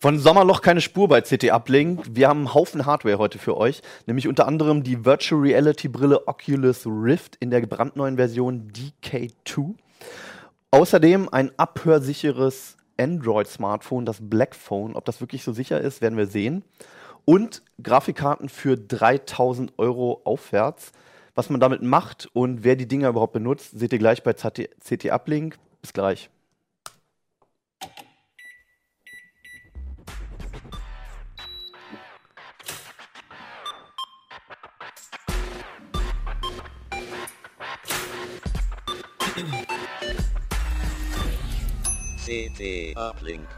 Von Sommerloch keine Spur bei CT Uplink. Wir haben einen Haufen Hardware heute für euch, nämlich unter anderem die Virtual Reality Brille Oculus Rift in der brandneuen Version DK2. Außerdem ein abhörsicheres Android-Smartphone, das Black Phone. Ob das wirklich so sicher ist, werden wir sehen. Und Grafikkarten für 3000 Euro aufwärts. Was man damit macht und wer die Dinger überhaupt benutzt, seht ihr gleich bei CT Uplink. Bis gleich. CT Uplink.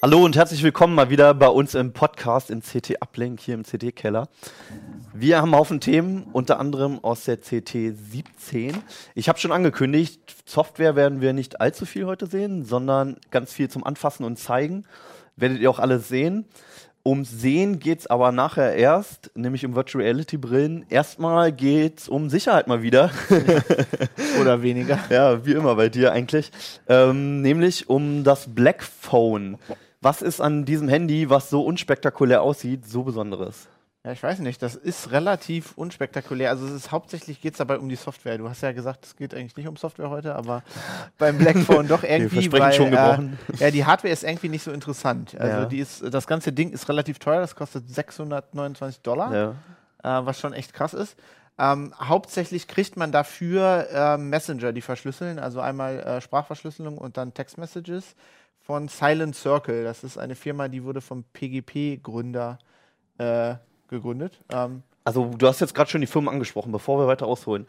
Hallo und herzlich willkommen mal wieder bei uns im Podcast im CT Uplink hier im CT Keller. Wir haben einen Haufen Themen, unter anderem aus der CT 17. Ich habe schon angekündigt, Software werden wir nicht allzu viel heute sehen, sondern ganz viel zum Anfassen und Zeigen. Werdet ihr auch alles sehen. Ums Sehen geht es aber nachher erst, nämlich um Virtual Reality Brillen. Erstmal geht es um Sicherheit mal wieder. Oder weniger. Ja, wie immer bei dir eigentlich. Ähm, nämlich um das Black Phone. Was ist an diesem Handy, was so unspektakulär aussieht, so Besonderes? Ja, ich weiß nicht, das ist relativ unspektakulär. Also es ist hauptsächlich geht es dabei um die Software. Du hast ja gesagt, es geht eigentlich nicht um Software heute, aber beim Blackphone doch irgendwie, weil schon gebrochen. Äh, ja, die Hardware ist irgendwie nicht so interessant. Also ja. die ist, das ganze Ding ist relativ teuer, das kostet 629 Dollar, ja. äh, was schon echt krass ist. Ähm, hauptsächlich kriegt man dafür äh, Messenger, die verschlüsseln, also einmal äh, Sprachverschlüsselung und dann Textmessages von Silent Circle. Das ist eine Firma, die wurde vom PGP-Gründer äh, gegründet. Ähm, also du hast jetzt gerade schon die Firmen angesprochen, bevor wir weiter ausholen.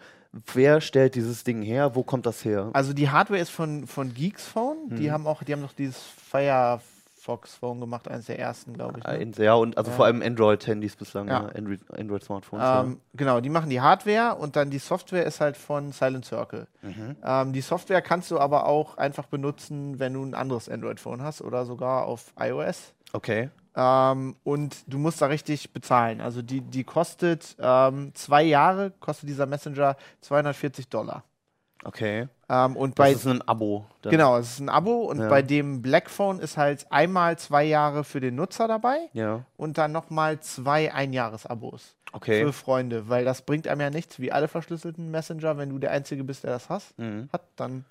Wer stellt dieses Ding her? Wo kommt das her? Also die Hardware ist von, von Geeks Phone. Hm. Die haben auch, die haben noch dieses Firefox Phone gemacht, eines der ersten, glaube ich. Ne? Ja, und also ja. vor allem Android-Handys bislang, ja. ja. Android, Android Smartphones. Ähm, ja. Genau, die machen die Hardware und dann die Software ist halt von Silent Circle. Mhm. Ähm, die Software kannst du aber auch einfach benutzen, wenn du ein anderes Android-Phone hast oder sogar auf iOS. Okay. Ähm, und du musst da richtig bezahlen. Also die, die kostet ähm, zwei Jahre, kostet dieser Messenger 240 Dollar. Okay. Ähm, und das ist ein Abo. Dann. Genau, es ist ein Abo und ja. bei dem Blackphone ist halt einmal zwei Jahre für den Nutzer dabei ja. und dann nochmal zwei Einjahresabos okay. für Freunde, weil das bringt einem ja nichts, wie alle verschlüsselten Messenger, wenn du der Einzige bist, der das hast, mhm. hat, dann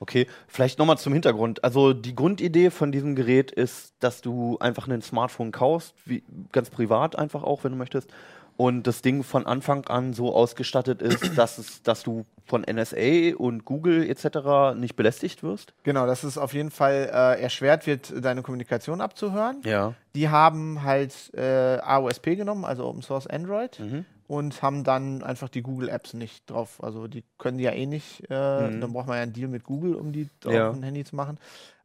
Okay, vielleicht nochmal zum Hintergrund. Also die Grundidee von diesem Gerät ist, dass du einfach ein Smartphone kaufst, wie, ganz privat einfach auch, wenn du möchtest, und das Ding von Anfang an so ausgestattet ist, dass, es, dass du von NSA und Google etc. nicht belästigt wirst? Genau, dass es auf jeden Fall äh, erschwert wird, deine Kommunikation abzuhören. Ja. Die haben halt äh, AOSP genommen, also Open Source Android. Mhm und haben dann einfach die Google Apps nicht drauf. Also die können die ja eh nicht. Äh, mhm. Dann braucht man ja einen Deal mit Google, um die auf ja. dem Handy zu machen.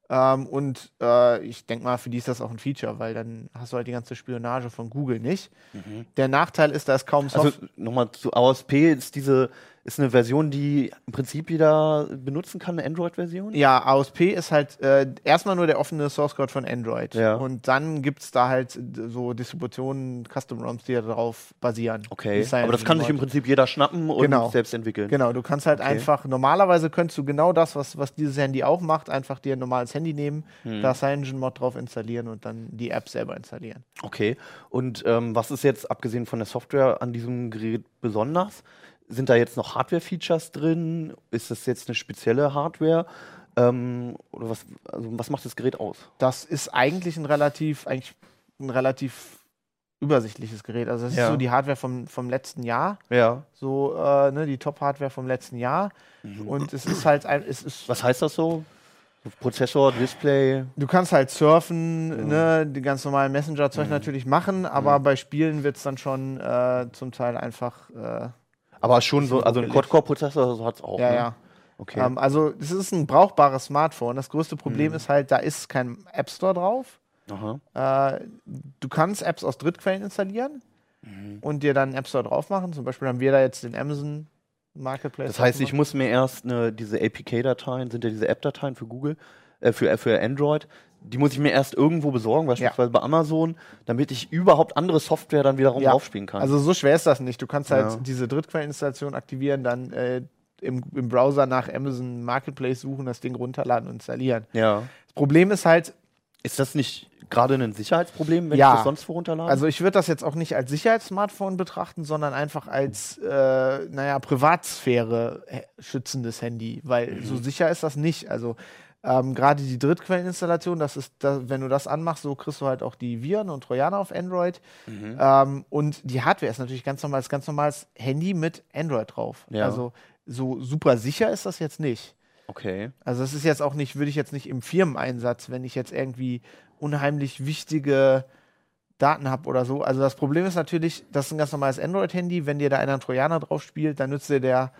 Ähm, und äh, ich denke mal, für die ist das auch ein Feature, weil dann hast du halt die ganze Spionage von Google nicht. Mhm. Der Nachteil ist, da ist kaum Software. Also nochmal zu AOSP ist diese ist eine Version, die im Prinzip jeder benutzen kann, eine Android-Version? Ja, AOSP ist halt äh, erstmal nur der offene Source Code von Android. Ja. Und dann gibt es da halt so Distributionen, Custom-ROMs, die darauf basieren. Okay, aber das kann sich im Prinzip jeder schnappen und genau. selbst entwickeln. Genau, du kannst halt okay. einfach, normalerweise könntest du genau das, was, was dieses Handy auch macht, einfach dir ein normales Handy nehmen, hm. da CyanogenMod drauf installieren und dann die App selber installieren. Okay, und ähm, was ist jetzt, abgesehen von der Software, an diesem Gerät besonders? Sind da jetzt noch Hardware-Features drin? Ist das jetzt eine spezielle Hardware? Ähm, oder was, also was macht das Gerät aus? Das ist eigentlich ein relativ, eigentlich ein relativ übersichtliches Gerät. Also das ja. ist so die Hardware vom, vom letzten Jahr. Ja. So, äh, ne, die Top-Hardware vom letzten Jahr. Mhm. Und es ist halt ein, es ist. Was heißt das so? Prozessor, Display. Du kannst halt surfen, ja. ne, die ganz normalen Messenger-Zeug mhm. natürlich machen, aber mhm. bei Spielen wird es dann schon äh, zum Teil einfach äh, aber schon so, also ein Quad-Core-Prozessor so hat es auch. Ja, ne? ja. Okay. Ähm, also, es ist ein brauchbares Smartphone. Das größte Problem mhm. ist halt, da ist kein App Store drauf. Äh, du kannst Apps aus Drittquellen installieren mhm. und dir dann einen App Store drauf machen. Zum Beispiel haben wir da jetzt den Amazon Marketplace. Das heißt, ich muss mir erst eine, diese APK-Dateien, sind ja diese App-Dateien für Google, äh, für, für Android, die muss ich mir erst irgendwo besorgen, beispielsweise ja. bei Amazon, damit ich überhaupt andere Software dann wiederum ja. draufspielen kann. Also so schwer ist das nicht. Du kannst halt ja. diese Drittquelleninstallation aktivieren, dann äh, im, im, Browser nach Amazon Marketplace suchen, das Ding runterladen und installieren. Ja. Das Problem ist halt, Ist das nicht gerade ein Sicherheitsproblem, wenn ja. ich das sonst wo runterlade? Also ich würde das jetzt auch nicht als Sicherheitssmartphone betrachten, sondern einfach als, äh, naja, Privatsphäre schützendes Handy, weil mhm. so sicher ist das nicht. Also ähm, Gerade die Drittquelleninstallation, das ist, das, wenn du das anmachst, so kriegst du halt auch die Viren und Trojaner auf Android. Mhm. Ähm, und die Hardware ist natürlich ganz normales, ganz normales Handy mit Android drauf. Ja. Also so super sicher ist das jetzt nicht. Okay. Also das ist jetzt auch nicht, würde ich jetzt nicht im Firmeneinsatz, wenn ich jetzt irgendwie unheimlich wichtige Daten habe oder so. Also das Problem ist natürlich, das ist ein ganz normales Android-Handy. Wenn dir da einer einen Trojaner drauf spielt, dann nützt dir der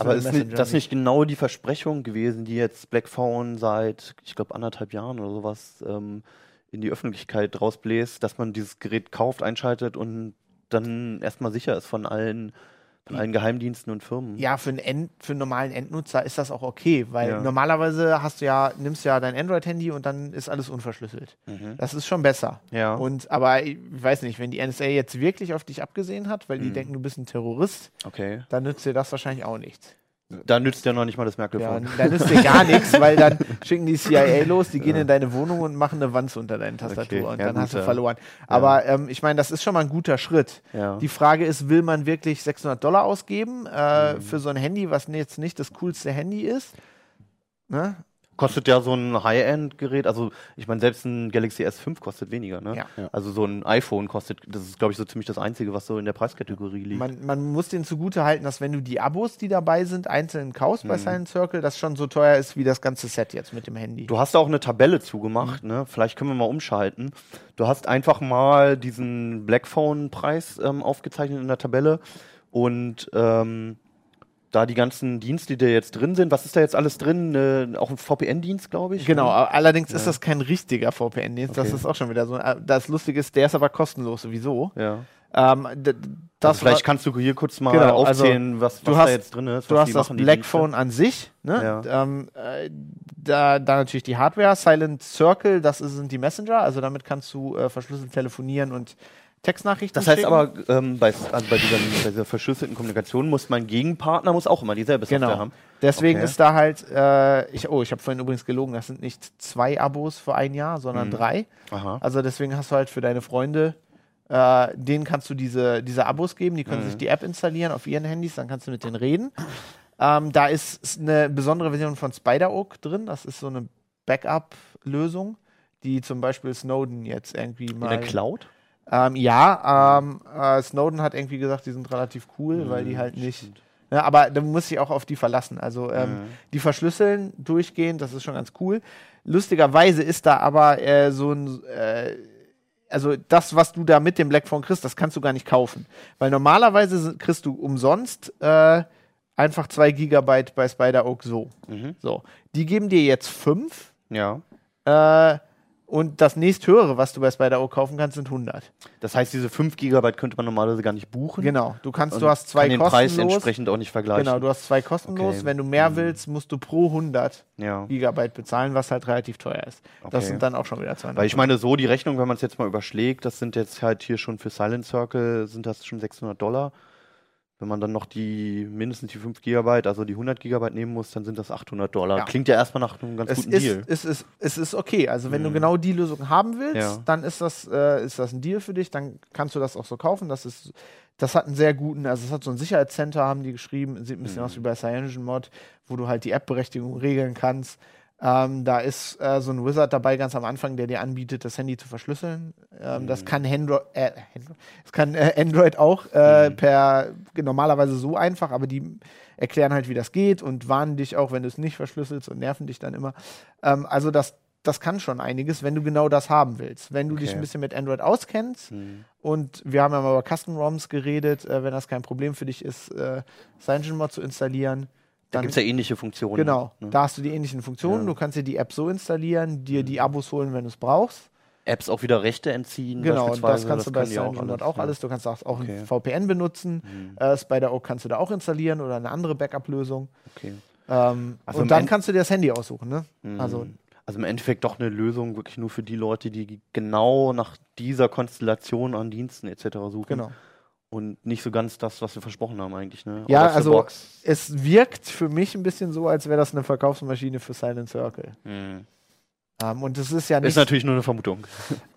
aber ist nicht, das nicht genau die Versprechung gewesen, die jetzt Blackphone seit, ich glaube, anderthalb Jahren oder sowas ähm, in die Öffentlichkeit rausbläst, dass man dieses Gerät kauft, einschaltet und dann erstmal sicher ist von allen von allen Geheimdiensten und Firmen. Ja, für einen, End, für einen normalen Endnutzer ist das auch okay, weil ja. normalerweise hast du ja, nimmst ja dein Android-Handy und dann ist alles unverschlüsselt. Mhm. Das ist schon besser. Ja. Und aber ich weiß nicht, wenn die NSA jetzt wirklich auf dich abgesehen hat, weil die mhm. denken, du bist ein Terrorist, okay. dann nützt dir das wahrscheinlich auch nichts. Da nützt ja noch nicht mal das Merkel-Phone. Ja, da nützt dir gar nichts, weil dann schicken die CIA los, die gehen ja. in deine Wohnung und machen eine Wanze unter deine Tastatur okay. und ja, dann hast du verloren. Aber ähm, ich meine, das ist schon mal ein guter Schritt. Die Frage ist, will man wirklich 600 Dollar ausgeben äh, mhm. für so ein Handy, was jetzt nicht das coolste Handy ist? Ne? Kostet ja so ein High-End-Gerät, also ich meine, selbst ein Galaxy S5 kostet weniger, ne? Ja. Also so ein iPhone kostet, das ist, glaube ich, so ziemlich das Einzige, was so in der Preiskategorie liegt. Man, man muss den zugute halten, dass wenn du die Abos, die dabei sind, einzeln kaufst mhm. bei Silent Circle, das schon so teuer ist wie das ganze Set jetzt mit dem Handy. Du hast auch eine Tabelle zugemacht, mhm. ne? Vielleicht können wir mal umschalten. Du hast einfach mal diesen Blackphone-Preis ähm, aufgezeichnet in der Tabelle und ähm, da die ganzen Dienste, die da jetzt drin sind. Was ist da jetzt alles drin? Äh, auch ein VPN-Dienst, glaube ich. Genau, ne? allerdings ja. ist das kein richtiger VPN-Dienst. Okay. Das ist auch schon wieder so. Äh, das Lustige ist, der ist aber kostenlos sowieso. Ja. Ähm, also vielleicht kannst du hier kurz mal genau, also aufzählen, also was, was hast, da jetzt drin ist. Du hast das Blackphone an sich, ne? Ja. Ähm, äh, da, da natürlich die Hardware, Silent Circle, das sind die Messenger, also damit kannst du äh, verschlüsselt telefonieren und Textnachrichten Das heißt schicken. aber, ähm, bei, also bei, dieser, bei, dieser, verschlüsselten Kommunikation muss mein Gegenpartner muss auch immer dieselbe Software genau. haben. Deswegen okay. ist da halt, äh, ich, oh, ich habe vorhin übrigens gelogen, das sind nicht zwei Abos für ein Jahr, sondern mhm. drei. Aha. Also deswegen hast du halt für deine Freunde, äh, denen kannst du diese, diese Abos geben, die können mhm. sich die App installieren auf ihren Handys, dann kannst du mit denen reden. Ähm, da ist eine besondere Version von Spider-Oak drin, das ist so eine Backup-Lösung, die zum Beispiel Snowden jetzt irgendwie mal. In der Cloud? Ähm, ja, ähm, äh, Snowden hat irgendwie gesagt, die sind relativ cool, mhm, weil die halt nicht. Ne, aber da muss ich auch auf die verlassen. Also ähm, mhm. die verschlüsseln durchgehend, das ist schon ganz cool. Lustigerweise ist da aber äh, so ein äh, also das, was du da mit dem Blackphone kriegst, das kannst du gar nicht kaufen. Weil normalerweise kriegst du umsonst äh, einfach zwei Gigabyte bei Spider Oak so. Mhm. So. Die geben dir jetzt fünf. Ja. Äh, und das nächsthöhere, was du bei Spider-O kaufen kannst, sind 100. Das heißt, diese 5 GB könnte man normalerweise gar nicht buchen. Genau, du kannst, du hast zwei kann den kostenlos. Preis entsprechend auch nicht vergleichen. Genau, du hast zwei kostenlos. Okay. Wenn du mehr mhm. willst, musst du pro 100 ja. Gigabyte bezahlen, was halt relativ teuer ist. Okay. Das sind dann auch schon wieder 200. Weil ich meine, so die Rechnung, wenn man es jetzt mal überschlägt, das sind jetzt halt hier schon für Silent Circle, sind das schon 600 Dollar. Wenn man dann noch die mindestens die 5 GB, also die 100 GB nehmen muss, dann sind das 800 Dollar. Ja. Klingt ja erstmal nach einem ganz es guten ist, Deal. Es ist, es ist okay. Also wenn mhm. du genau die Lösung haben willst, ja. dann ist das, äh, ist das ein Deal für dich. Dann kannst du das auch so kaufen. Das ist, das hat einen sehr guten, also es hat so ein Sicherheitscenter, haben die geschrieben. Sieht ein bisschen mhm. aus wie bei CyanogenMod, wo du halt die App-Berechtigung regeln kannst. Ähm, da ist äh, so ein Wizard dabei ganz am Anfang, der dir anbietet, das Handy zu verschlüsseln. Ähm, mhm. Das kann Handro äh, das kann äh, Android auch äh, mhm. per normalerweise so einfach, aber die erklären halt, wie das geht und warnen dich auch, wenn du es nicht verschlüsselst und nerven dich dann immer. Ähm, also das das kann schon einiges, wenn du genau das haben willst. Wenn du okay. dich ein bisschen mit Android auskennst mhm. und wir haben ja mal über Custom ROMs geredet, äh, wenn das kein Problem für dich ist, äh, CyanogenMod zu installieren, da gibt es ja ähnliche Funktionen. Genau, ne? da hast du die ähnlichen Funktionen. Ja. Du kannst dir die App so installieren, dir die Abos holen, wenn du es brauchst. Apps auch wieder Rechte entziehen. Genau, das kannst das du bei SoundCloud auch, auch, alles. Du kannst auch, okay. ein VPN benutzen. Mhm. Äh, Spider-Oak kannst du da auch installieren oder eine andere Backup-Lösung. Okay. Ähm, also und dann End kannst du dir das Handy aussuchen. Ne? Mhm. Also, also im Endeffekt doch eine Lösung wirklich nur für die Leute, die genau nach dieser Konstellation an Diensten etc. suchen. Genau und nicht so ganz das, was wir versprochen haben eigentlich. Ne? Ja, also es wirkt für mich ein bisschen so, als wäre das eine Verkaufsmaschine für Silent Circle. Mhm. Ähm, und das ist ja nicht. Ist natürlich nur eine Vermutung.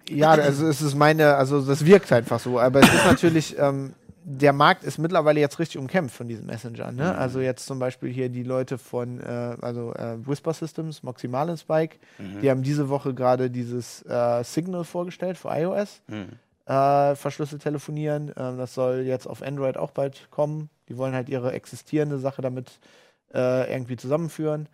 Ja, also es ist meine, also das wirkt einfach so. Aber es ist natürlich, ähm, der Markt ist mittlerweile jetzt richtig umkämpft von diesen Messengern. Ne? Mhm. Also jetzt zum Beispiel hier die Leute von äh, also äh, Whisper Systems, Moxie Spike, mhm. die haben diese Woche gerade dieses äh, Signal vorgestellt für iOS. Mhm. Äh, verschlüsselt telefonieren. Ähm, das soll jetzt auf Android auch bald kommen. Die wollen halt ihre existierende Sache damit äh, irgendwie zusammenführen.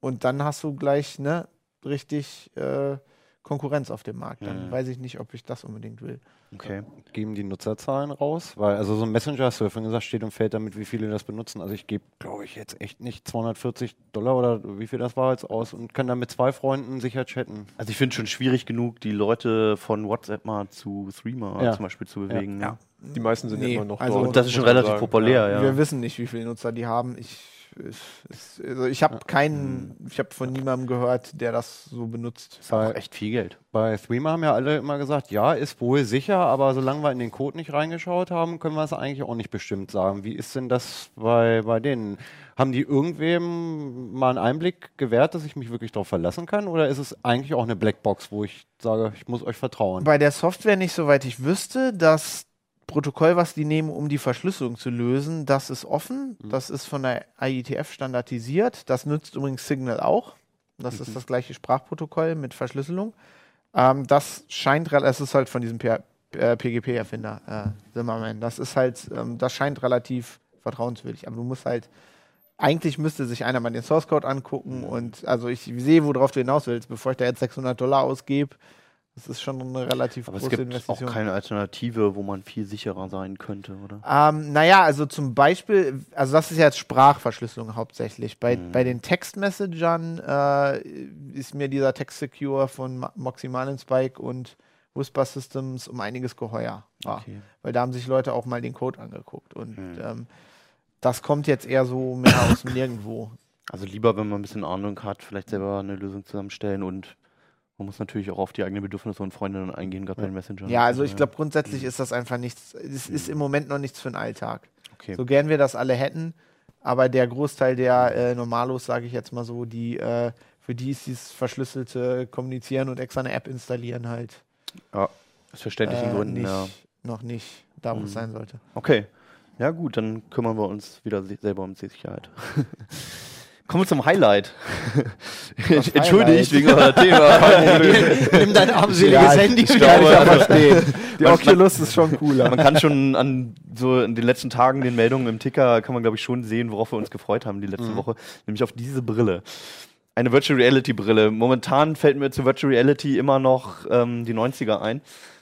Und dann hast du gleich ne, richtig äh, Konkurrenz auf dem Markt. Dann mhm. weiß ich nicht, ob ich das unbedingt will. Okay. Geben die Nutzerzahlen raus? Weil, also so ein Messenger, hast du ja vorhin gesagt, steht und fällt damit, wie viele das benutzen. Also ich gebe, glaube ich, jetzt echt nicht 240 Dollar oder wie viel das war jetzt aus und kann dann mit zwei Freunden sicher chatten. Also ich finde es schon schwierig genug, die Leute von WhatsApp mal zu Threema ja. zum Beispiel zu bewegen. Ja. ja. Die meisten sind nee, immer noch also dort. Das ist schon relativ populär, ja. Wir wissen nicht, wie viele Nutzer die haben. Ich ist, also ich habe keinen, ich habe von niemandem gehört, der das so benutzt. Das ist auch echt viel Geld. Bei Threema haben ja alle immer gesagt, ja, ist wohl sicher, aber solange wir in den Code nicht reingeschaut haben, können wir es eigentlich auch nicht bestimmt sagen. Wie ist denn das bei, bei denen? Haben die irgendwem mal einen Einblick gewährt, dass ich mich wirklich darauf verlassen kann? Oder ist es eigentlich auch eine Blackbox, wo ich sage, ich muss euch vertrauen? Bei der Software nicht, soweit ich wüsste, dass Protokoll, was die nehmen, um die Verschlüsselung zu lösen, das ist offen. Mhm. Das ist von der IETF standardisiert. Das nützt übrigens Signal auch. Das mhm. ist das gleiche Sprachprotokoll mit Verschlüsselung. Ähm, das scheint, es ist halt von diesem PGP-Erfinder, äh, Zimmerman. Das ist halt, ähm, das scheint relativ vertrauenswürdig. Aber du musst halt, eigentlich müsste sich einer mal den Source Code angucken mhm. und also ich sehe, worauf du hinaus willst, bevor ich da jetzt 600 Dollar ausgebe das ist schon eine relativ Aber große Investition. es gibt auch keine Alternative, wo man viel sicherer sein könnte, oder? Ähm, naja, also zum Beispiel, also das ist ja jetzt Sprachverschlüsselung hauptsächlich. Bei, mhm. bei den Textmessagern äh, ist mir dieser Text Secure von Moxie Spike und Whisper Systems um einiges geheuer. Okay. Weil da haben sich Leute auch mal den Code angeguckt. Und mhm. ähm, das kommt jetzt eher so mehr aus dem Nirgendwo. Also lieber, wenn man ein bisschen Ahnung hat, vielleicht selber eine Lösung zusammenstellen und man muss natürlich auch auf die eigenen Bedürfnisse und Freundinnen eingehen, gerade ja. bei den Messenger. Ja, also ich glaube grundsätzlich ist das einfach nichts, es ist im Moment noch nichts für den Alltag. Okay. So gern wir das alle hätten, aber der Großteil der äh, Normalos, sage ich jetzt mal so, die äh, für die ist dieses verschlüsselte Kommunizieren und extra eine App installieren halt. Ja, aus verständlichen äh, Gründen, nicht, ja. Noch nicht da, wo mhm. es sein sollte. Okay. Ja, gut, dann kümmern wir uns wieder selber um Sicherheit. Kommen wir zum Highlight. Entschuldigt wegen eurem Thema. Nimm dein armseliges ja, Handy. Ich glaube, also, Die Oculus ist schon cooler. Man kann schon an so in den letzten Tagen den Meldungen im Ticker kann man glaube ich schon sehen, worauf wir uns gefreut haben die letzte mhm. Woche, nämlich auf diese Brille. Eine Virtual Reality Brille. Momentan fällt mir zu Virtual Reality immer noch ähm, die 90er ein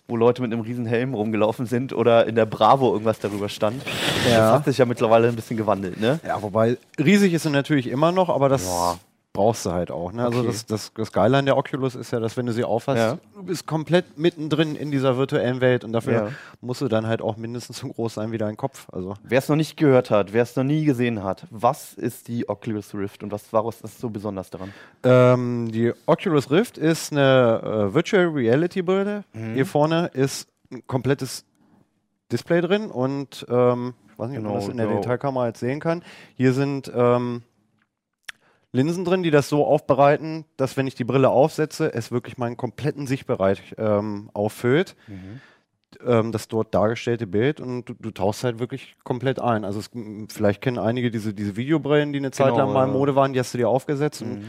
wo Leute mit einem riesen Helm rumgelaufen sind oder in der Bravo irgendwas darüber stand. Ja. Das hat sich ja mittlerweile ein bisschen gewandelt, ne? Ja, wobei riesig ist er natürlich immer noch, aber das ja brauchst du halt auch. Ne? Also okay. Also das, das, das Geile an der Oculus ist ja, dass wenn du sie aufhast, ja. du bist komplett mittendrin in dieser virtuellen Welt und dafür ja. musst du dann halt auch mindestens so groß sein wie dein Kopf. Also wer es noch nicht gehört hat, wer es noch nie gesehen hat, was ist die Oculus Rift und was war was ist so besonders daran? Ähm, die Oculus Rift ist eine äh, Virtual Reality Brille. Mhm. Hier vorne ist ein komplettes Display drin und ähm, ich weiß nicht, genau, ob man das in der genau. Detailkamera jetzt sehen kann. Hier sind ähm, Linsen drin, die das so aufbereiten, dass wenn ich die Brille aufsetze, es wirklich meinen kompletten Sichtbereich ähm, auffüllt. Mhm. Ähm, das dort dargestellte Bild und du, du, tauchst halt wirklich komplett ein. Also es, vielleicht kennen einige diese, diese Videobrillen, die eine Zeit genau, lang mal in Mode waren, die hast du dir aufgesetzt mhm. und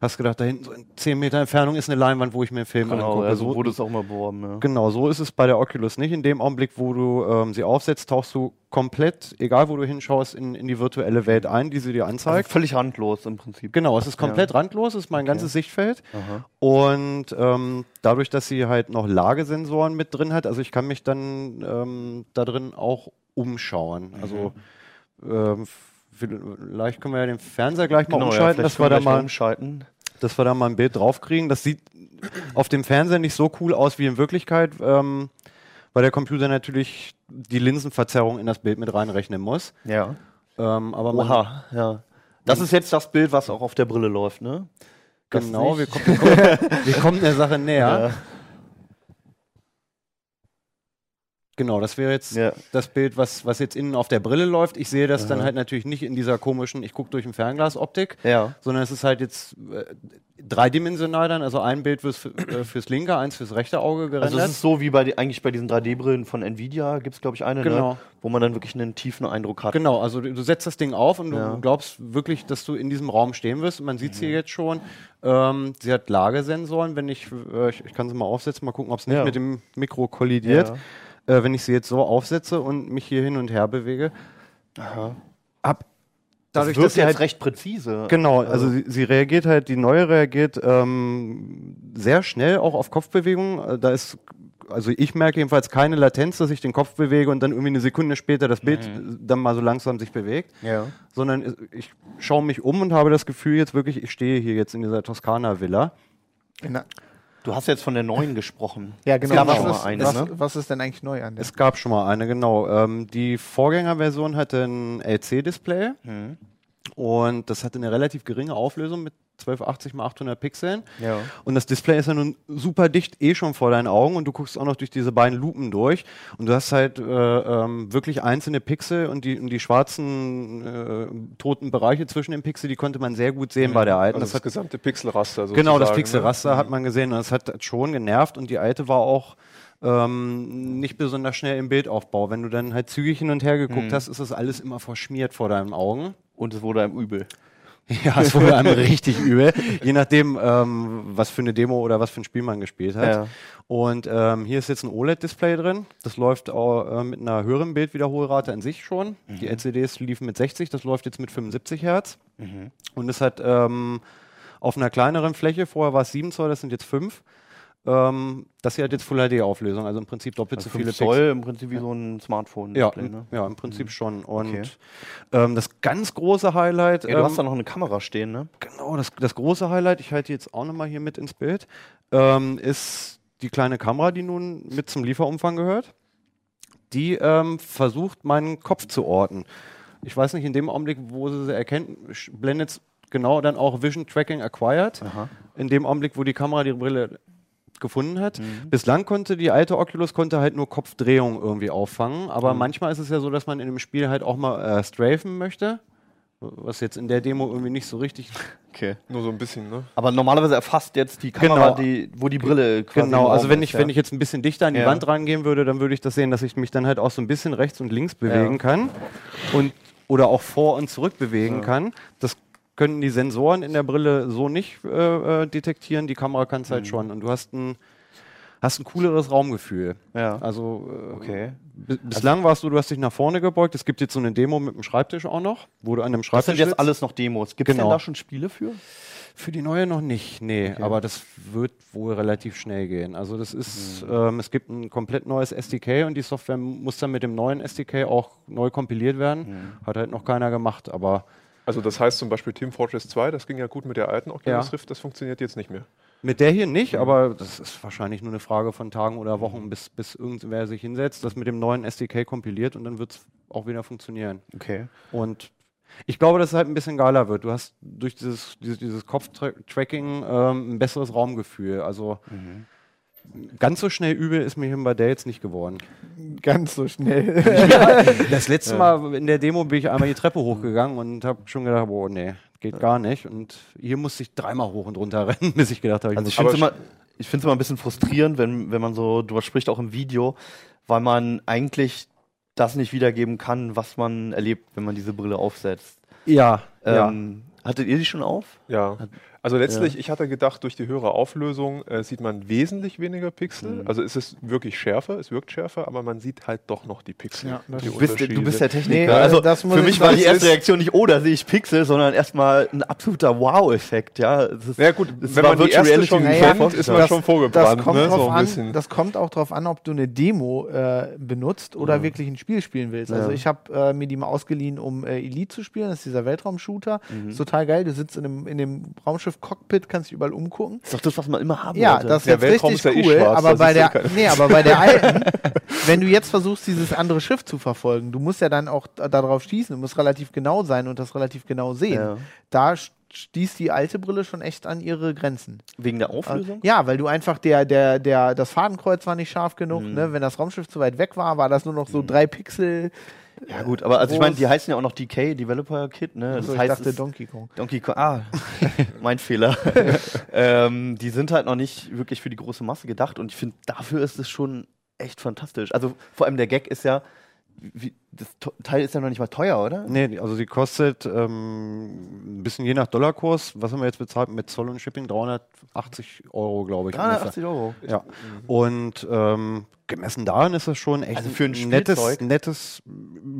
hast gedacht, da hinten so in 10 Meter Entfernung ist eine Leinwand, wo ich mir einen Film genau, angucke. Also so wurde es auch mal beworben. Ja. Genau, so ist es bei der Oculus nicht. In dem Augenblick, wo du ähm, sie aufsetzt, tauchst du komplett, egal wo du hinschaust, in, in die virtuelle Welt ein, die sie dir anzeigt. Also völlig randlos im Prinzip. Genau, es ist komplett ja. randlos, ist mein okay. ganzes Sichtfeld. Aha. Und ähm, dadurch, dass sie halt noch Lagesensoren mit drin hat, also ich kann mich dann ähm, da drin auch umschauen. Also, mhm. Also ähm, Vielleicht können wir ja den Fernseher gleich mal genau, umschalten, ja, dass wir da mal umschalten. Dass wir da mal ein Bild draufkriegen. Das sieht auf dem Fernseher nicht so cool aus wie in Wirklichkeit, ähm, weil der Computer natürlich die Linsenverzerrung in das Bild mit reinrechnen muss. Ja. Ähm, aber Oha, ja. Das ist jetzt das Bild, was auch auf der Brille läuft, ne? genau, wir kommen, wir, kommen, wir kommen, der Sache näher. Ja. Genau, das wäre jetzt ja. das Bild, was, was jetzt innen auf der Brille läuft. Ich sehe das Aha. dann halt natürlich nicht in dieser komischen, ich gucke durch ein Fernglas-Optik, ja. sondern es ist halt jetzt äh, dreidimensional dann, also ein Bild fürs, äh, fürs linke, eins fürs rechte Auge gerendert. Also es ist so wie bei die, eigentlich bei diesen 3D-Brillen von Nvidia, gibt es glaube ich eine, ne? genau. ne? wo man dann wirklich einen tiefen Eindruck hat. Genau, also du, du setzt das Ding auf und ja. du glaubst wirklich, dass du in diesem Raum stehen wirst. Man sieht es mhm. hier jetzt schon. Ähm, sie hat Lagesensoren, wenn ich, äh, ich, ich kann sie mal aufsetzen, mal gucken, ob es nicht ja. mit dem Mikro kollidiert. Ja. Äh, wenn ich sie jetzt so aufsetze und mich hier hin und her bewege, Aha. ab dadurch, das dass sie halt recht präzise. Genau, also, also sie, sie, reagiert halt, die neue reagiert ähm, sehr schnell auch auf Kopfbewegungen. Äh, da ist, also ich merke jedenfalls keine Latenz, dass ich den Kopf bewege und dann irgendwie eine Sekunde später das Bild mhm. dann mal so langsam sich bewegt. Ja. Sondern ich schaue mich um und habe das Gefühl jetzt wirklich, ich stehe hier jetzt in dieser Toskana-Villa. Genau. Du hast jetzt von der neuen gesprochen. Ja, genau. Es gab was, schon mal eine, was, ne? was ist denn eigentlich neu an der? Es gab schon mal eine, genau. Ähm, die Vorgängerversion hatte ein LC-Display. Mhm. Und das hatte eine relativ geringe Auflösung mit 1280 x 800 Pixeln. Ja. Und das Display ist ja nun super dicht eh schon vor deinen Augen und du guckst auch noch durch diese beiden Lupen durch und du hast halt äh, ähm, wirklich einzelne Pixel und die, und die schwarzen äh, toten Bereiche zwischen den Pixel, die konnte man sehr gut sehen mhm. bei der alten. Also das, das gesamte Pixelraster sozusagen. Genau, das ne? Pixelraster ne? hat man gesehen und das hat schon genervt und die alte war auch ähm, nicht besonders schnell im Bildaufbau. Wenn du dann halt zügig hin und her geguckt mhm. hast, ist das alles immer verschmiert vor deinen Augen. Und es wurde einem übel. Ja, es wurde einem richtig übel, je nachdem, ähm, was für eine Demo oder was für ein Spiel man gespielt hat. Ja. Und ähm, hier ist jetzt ein OLED-Display drin. Das läuft auch, äh, mit einer höheren Bildwiederholrate an sich schon. Mhm. Die LCDs liefen mit 60, das läuft jetzt mit 75 Hertz. Mhm. Und es hat ähm, auf einer kleineren Fläche, vorher war es 7 Zoll, das sind jetzt 5, ähm, das hier hat jetzt Full HD-Auflösung, also im Prinzip doppelt also so viele Zoll Pixel. im Prinzip wie so ein Smartphone. Ja, ne? ja, im Prinzip mhm. schon. Und okay. ähm, das ganz große Highlight. Ja, du ähm, hast da noch eine Kamera stehen, ne? Genau, das, das große Highlight, ich halte jetzt auch nochmal hier mit ins Bild, ähm, ist die kleine Kamera, die nun mit zum Lieferumfang gehört. Die ähm, versucht, meinen Kopf zu orten. Ich weiß nicht, in dem Augenblick, wo sie sie erkennt, blendet genau dann auch Vision Tracking Acquired. Aha. In dem Augenblick, wo die Kamera die Brille gefunden hat. Mhm. Bislang konnte die alte Oculus konnte halt nur Kopfdrehung irgendwie auffangen, aber mhm. manchmal ist es ja so, dass man in dem Spiel halt auch mal äh, strafen möchte. Was jetzt in der Demo irgendwie nicht so richtig. Okay. Nur so ein bisschen, ne? Aber normalerweise erfasst jetzt die Kamera, genau. die, wo die Brille quasi. Genau, also wenn ich, ja. wenn ich jetzt ein bisschen dichter an die ja. Wand rangehen würde, dann würde ich das sehen, dass ich mich dann halt auch so ein bisschen rechts und links bewegen ja. kann. Und oder auch vor und zurück bewegen kann. Das können die Sensoren in der Brille so nicht äh, äh detektieren, die Kamera kann es halt mhm. schon. Und du hast ein, hast ein cooleres Raumgefühl. Ja. Also äh, okay. bislang also, warst du, du hast dich nach vorne gebeugt. Es gibt jetzt so eine Demo mit dem Schreibtisch auch noch, wo du an dem Schreibtisch. Das sind jetzt alles noch Demos. Gibt es genau. da schon Spiele für? Für die neue noch nicht, nee, okay. aber das wird wohl relativ schnell gehen. Also das ist, mhm. ähm, es gibt ein komplett neues SDK und die Software muss dann mit dem neuen SDK auch neu kompiliert werden. Mhm. Hat halt noch keiner gemacht, aber also das heißt zum Beispiel Team Fortress 2, das ging ja gut mit der alten Oculus ja. Rift, das funktioniert jetzt nicht mehr. Mit der hier nicht, mhm. aber das ist wahrscheinlich nur eine Frage von Tagen oder Wochen, bis, bis irgendwer sich hinsetzt, das mit dem neuen SDK kompiliert und dann wird es auch wieder funktionieren. Okay. Und ich glaube, dass es halt ein bisschen geiler wird. Du hast durch dieses, dieses, dieses Kopftracking ähm, ein besseres Raumgefühl. Also mhm. Ganz so schnell übel ist mir bei der jetzt nicht geworden. Ganz so schnell. ja, das letzte Mal in der Demo bin ich einmal die Treppe hochgegangen und habe schon gedacht, boah, nee, geht gar nicht. Und hier musste ich dreimal hoch und runter rennen, bis ich gedacht habe, ich also ich finde es immer, immer ein bisschen frustrierend, wenn, wenn man so drüber spricht, auch im Video, weil man eigentlich das nicht wiedergeben kann, was man erlebt, wenn man diese Brille aufsetzt. Ja. Ähm, ja. Hattet ihr die schon auf? Ja. Also letztlich, ja. ich hatte gedacht, durch die höhere Auflösung äh, sieht man wesentlich weniger Pixel. Mhm. Also es ist wirklich schärfer, es wirkt schärfer, aber man sieht halt doch noch die Pixel. Ja, die du, bist, du bist der Techniker. Nee, also für mich war die erste Reaktion nicht, oh, da sehe ich Pixel, sondern erstmal ein absoluter Wow-Effekt. Ja, ja gut, wenn man die erste schon kennt, ist man das, schon vorgebrannt. Das kommt, ne? so an, das kommt auch darauf an, ob du eine Demo äh, benutzt oder mhm. wirklich ein Spiel spielen willst. Also ich habe äh, mir die mal ausgeliehen, um äh, Elite zu spielen. Das ist dieser Weltraumshooter. Mhm. Ist total geil. Du sitzt in dem, in dem Raumschiff Cockpit, kannst dich überall umgucken. Das ist doch das, was man immer haben Ja, wollte. das ist jetzt richtig ist ja eh cool, eh schwarz, aber, bei der, nee, aber bei der alten, wenn du jetzt versuchst, dieses andere Schiff zu verfolgen, du musst ja dann auch darauf schießen, du musst relativ genau sein und das relativ genau sehen. Ja. Da stieß die alte Brille schon echt an ihre Grenzen. Wegen der Auflösung? Äh, ja, weil du einfach der, der, der, das Fadenkreuz war nicht scharf genug, mhm. ne? Wenn das Raumschiff zu weit weg war, war das nur noch so mhm. drei Pixel. Ja gut, aber also ich meine, die heißen ja auch noch DK, Developer Kit, ne? Das so, heißt, ich dachte Donkey Kong. Donkey Kong, ah, mein Fehler. ähm, die sind halt noch nicht wirklich für die große Masse gedacht und ich finde, dafür ist es schon echt fantastisch. Also vor allem der Gag ist ja, wie, das Teil ist ja noch nicht mal teuer, oder? Nee, also die kostet ähm, ein bisschen je nach Dollarkurs. Was haben wir jetzt bezahlt mit Zoll und Shipping? 380 Euro, glaube ich. 380 Euro? Ja. Mhm. Und ähm, gemessen daran ist es schon echt also für ein nettes, nettes,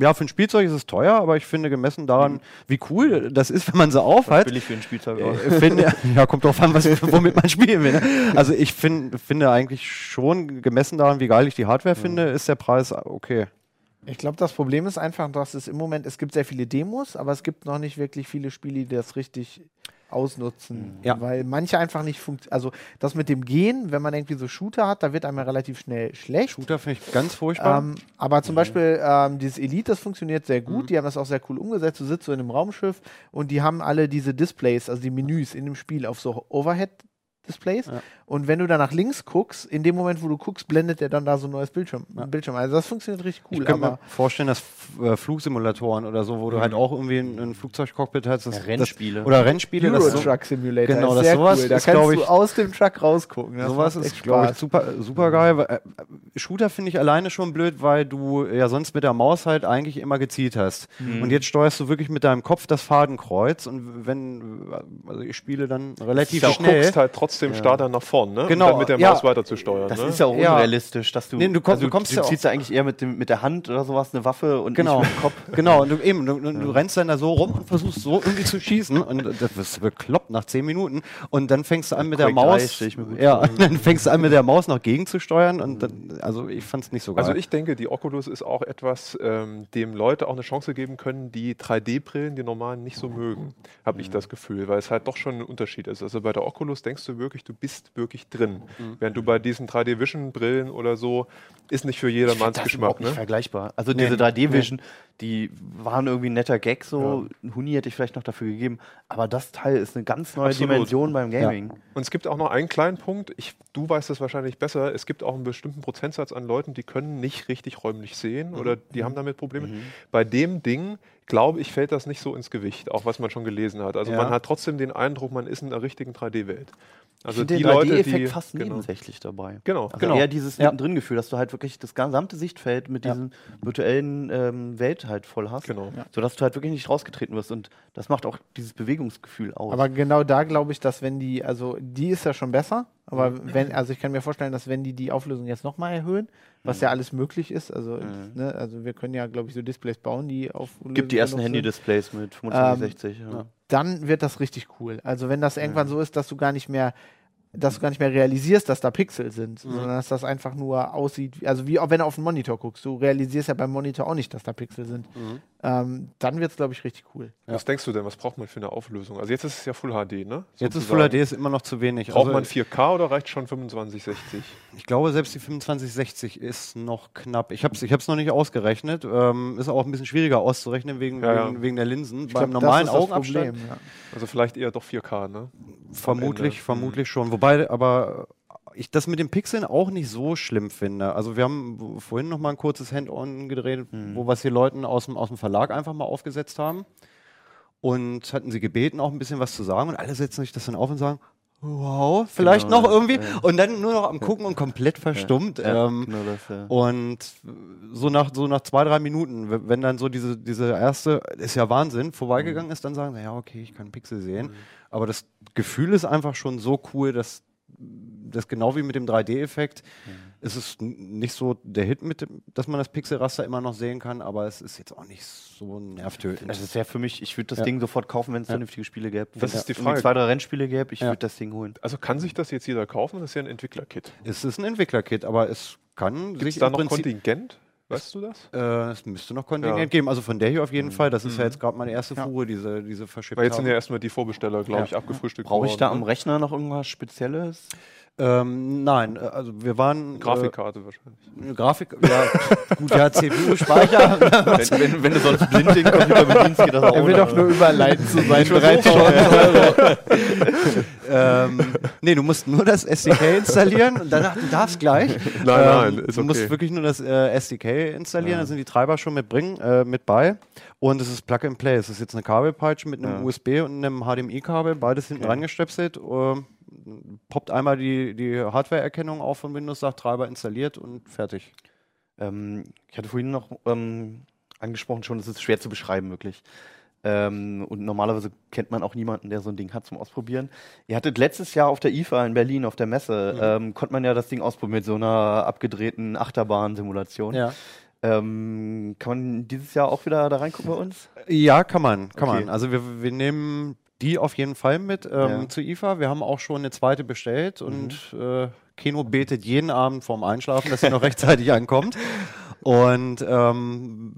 ja, für ein Spielzeug ist es teuer, aber ich finde gemessen daran, mhm. wie cool das ist, wenn man so aufhat. Billig für ein Spielzeug äh, finde, ja, kommt drauf an, was, womit man spielen will. Ne? Also ich find, finde eigentlich schon, gemessen daran, wie geil ich die Hardware mhm. finde, ist der Preis okay. Ich glaube, das Problem ist einfach, dass es im Moment, es gibt sehr viele Demos, aber es gibt noch nicht wirklich viele Spiele, die das richtig ausnutzen. Mhm. Ja. Weil manche einfach nicht funktionieren. Also das mit dem Gehen, wenn man irgendwie so Shooter hat, da wird einem ja relativ schnell schlecht. Shooter finde ich ganz furchtbar. Ähm, aber zum mhm. Beispiel ähm, dieses Elite, das funktioniert sehr gut. Mhm. Die haben das auch sehr cool umgesetzt. Du sitzt so in einem Raumschiff und die haben alle diese Displays, also die Menüs in dem Spiel auf so Overhead Displays. Ja. Und wenn du da nach links guckst, in dem Moment, wo du guckst, blendet der dann da so ein neues Bildschirm. Ja. Bildschirm. Also das funktioniert richtig cool. Ich kann mir vorstellen, dass äh, Flugsimulatoren oder so, wo mhm. du halt auch irgendwie ein, ein Flugzeugcockpit hast. Das, ja, Rennspiele. Das, oder Rennspiele. Euro Truck Simulator. Genau, das sowas cool. Da kannst du aus dem Truck rausgucken. Das sowas ist, glaube ich, super, super geil. Äh, Shooter finde ich alleine schon blöd, weil du ja sonst mit der Maus halt eigentlich immer gezielt hast. Mhm. Und jetzt steuerst du wirklich mit deinem Kopf das Fadenkreuz und wenn, also ich spiele dann relativ ja, schnell. Du guckst halt trotzdem ja. Starter nach vorne, ne? Genau. Um mit der ja, Maus weiter zu steuern. Das ne? ist ja auch unrealistisch, dass du. Nee, du, komm, also, du kommst du, du ziehst ja eigentlich eher mit, dem, mit der Hand oder sowas eine Waffe und genau. nicht mit dem Kopf. Genau, und du, eben, du, du rennst dann da so rum und versuchst so irgendwie zu schießen und das wirst bekloppt nach zehn Minuten und dann fängst du an mit der Maus. 3, ich ja, dann fängst du an mit der Maus noch gegenzusteuern und dann, also ich fand es nicht so geil. Also ich denke, die Oculus ist auch etwas, ähm, dem Leute auch eine Chance geben können, die 3D-Brillen, die normalen, nicht so mögen, habe ich mhm. das Gefühl, weil es halt doch schon ein Unterschied ist. Also bei der Oculus denkst du wirklich, du bist wirklich drin. Mhm. Während du bei diesen 3D-Vision-Brillen oder so, ist nicht für jedermanns Geschmack. Ne? Nicht vergleichbar. Also nee, diese 3D-Vision, nee. die waren irgendwie ein netter Gag so. Ja. Ein Huni hätte ich vielleicht noch dafür gegeben. Aber das Teil ist eine ganz neue Absolut. Dimension beim Gaming. Ja. Und es gibt auch noch einen kleinen Punkt. Ich, du weißt das wahrscheinlich besser. Es gibt auch einen bestimmten Prozentsatz an Leuten, die können nicht richtig räumlich sehen mhm. oder die mhm. haben damit Probleme. Mhm. Bei dem Ding glaube ich, fällt das nicht so ins Gewicht, auch was man schon gelesen hat. Also ja. man hat trotzdem den Eindruck, man ist in der richtigen 3D-Welt. Also die den Leute, die fast genau. nebensächlich dabei. Genau, also genau. eher dieses ja. drin Gefühl, dass du halt wirklich das gesamte Sichtfeld mit ja. diesem virtuellen ähm, Welt halt voll hast, genau. Ja. sodass du halt wirklich nicht rausgetreten wirst und das macht auch dieses Bewegungsgefühl aus. Aber genau da glaube ich, dass wenn die, also die ist ja schon besser, aber mhm. wenn, also ich kann mir vorstellen, dass wenn die die Auflösung jetzt nochmal erhöhen, was mhm. ja alles möglich ist, also, mhm. ne, also wir können ja, glaube ich, so Displays bauen, die auf Gibt die ersten Handy-Displays mit 2560. Ähm, ja. Dann wird das richtig cool. Also wenn das irgendwann so ist, dass du gar nicht mehr dass du gar nicht mehr realisierst, dass da Pixel sind, mhm. sondern dass das einfach nur aussieht, also wie auch wenn du auf den Monitor guckst. Du realisierst ja beim Monitor auch nicht, dass da Pixel sind. Mhm. Ähm, dann wird es, glaube ich, richtig cool. Ja. Was denkst du denn, was braucht man für eine Auflösung? Also jetzt ist es ja Full HD, ne? Sozusagen. Jetzt ist Full HD ist immer noch zu wenig. Braucht also man 4K oder reicht schon 2560? Ich glaube, selbst die 2560 ist noch knapp. Ich habe es ich noch nicht ausgerechnet. Ähm, ist auch ein bisschen schwieriger auszurechnen wegen, ja, wegen, wegen, der Linsen. Ich beim glaub, normalen Augenabstand. Problem, also vielleicht eher doch 4K, ne? Vermutlich, vermutlich mhm. schon. Wobei, aber ich das mit den Pixeln auch nicht so schlimm finde. Also wir haben vorhin noch mal ein kurzes Hand-on gedreht, mhm. wo wir es hier Leuten aus dem, aus dem Verlag einfach mal aufgesetzt haben. Und hatten sie gebeten, auch ein bisschen was zu sagen. Und alle setzen sich das dann auf und sagen, wow, vielleicht genau, noch irgendwie. Ja. Und dann nur noch am Gucken und komplett verstummt. Ja, ähm, genau das, ja. Und so nach, so nach zwei, drei Minuten, wenn dann so diese, diese erste, ist ja Wahnsinn, vorbeigegangen mhm. ist, dann sagen sie, ja, okay, ich kann Pixel sehen. Mhm. Aber das Gefühl ist einfach schon so cool, dass das genau wie mit dem 3D-Effekt. Mhm. Es ist nicht so der Hit, mit dem, dass man das Pixelraster immer noch sehen kann, aber es ist jetzt auch nicht so nervtötend. Das ist ja für mich, ich würde das ja. Ding sofort kaufen, wenn es ja. vernünftige Spiele gäbe. Das ist die Frage. zwei, drei Rennspiele gäbe, ich würde das Ding holen. Also kann sich das jetzt jeder kaufen? Das ist ja ein Entwicklerkit. Es ist ein Entwicklerkit, aber es kann Gibt es da noch Kontingent? Weißt du das? Äh, es müsste noch Kontingent ja. geben. Also von der hier auf jeden mhm. Fall. Das ist ja mhm. jetzt gerade meine erste Fuhre, diese, diese verschippte. Weil jetzt sind ja erstmal die Vorbesteller, glaube ich, abgefrühstückt Brauche ich da am Rechner noch irgendwas Spezielles? Ähm, nein, äh, also wir waren. Äh, Grafikkarte äh, wahrscheinlich. Grafik, ja, gut, ja, CPU-Speicher. wenn, wenn, wenn, du sonst blind den Computer bedienst, geht das auch. Er will doch nur überleiten zu seinen 3000 Euro. ähm, nee, du musst nur das SDK installieren und danach, du darfst gleich. Nein, nein, ähm, ist okay. Du musst wirklich nur das äh, SDK installieren, ja. da sind die Treiber schon mit, bringen, äh, mit bei. Und es ist Plug and Play. Es ist jetzt eine Kabelpeitsche mit einem ja. USB und einem HDMI-Kabel, beides hinten okay. rangestöpselt. Uh, poppt einmal die, die Hardware-Erkennung auf von Windows, sagt Treiber installiert und fertig. Ähm, ich hatte vorhin noch ähm, angesprochen schon, es ist schwer zu beschreiben, wirklich. Ähm, und normalerweise kennt man auch niemanden, der so ein Ding hat zum Ausprobieren. Ihr hattet letztes Jahr auf der IFA in Berlin auf der Messe, mhm. ähm, konnte man ja das Ding ausprobieren mit so einer abgedrehten Achterbahn-Simulation. Ja. Ähm, kann man dieses Jahr auch wieder da reingucken bei uns? Ja, kann man, kann okay. man. Also wir, wir nehmen die auf jeden Fall mit ähm, ja. zu IFA. Wir haben auch schon eine zweite bestellt und mhm. äh, Keno betet jeden Abend vorm Einschlafen, dass sie noch rechtzeitig ankommt. Und ähm,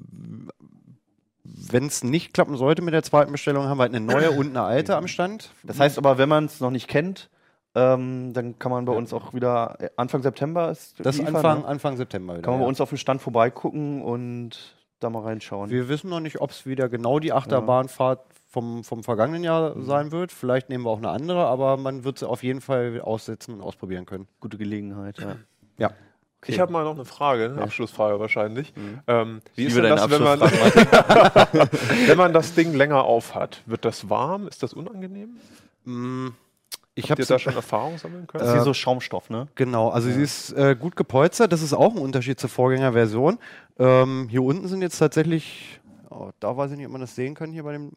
wenn es nicht klappen sollte mit der zweiten Bestellung, haben wir halt eine neue und eine alte am Stand. Das heißt aber, wenn man es noch nicht kennt, ähm, dann kann man bei uns auch wieder äh, Anfang September ist das IFA, Anfang, ne? Anfang September wieder, Kann man ja. bei uns auf dem Stand vorbeigucken und da mal reinschauen. Wir wissen noch nicht, ob es wieder genau die Achterbahnfahrt vom, vom vergangenen Jahr mhm. sein wird. Vielleicht nehmen wir auch eine andere, aber man wird sie auf jeden Fall aussetzen und ausprobieren können. Gute Gelegenheit, ja. Ja. Okay. Ich habe mal noch eine Frage, eine Abschlussfrage wahrscheinlich. Mhm. Ähm, wie ist denn das, wenn man, wenn man das Ding länger aufhat? Wird das warm? Ist das unangenehm? Mm. Ich habe da schon Erfahrung sammeln können. Das ist wie so Schaumstoff, ne? Genau, also ja. sie ist äh, gut gepolstert. Das ist auch ein Unterschied zur Vorgängerversion. Ähm, hier unten sind jetzt tatsächlich, oh, da weiß ich nicht, ob man das sehen kann, hier bei dem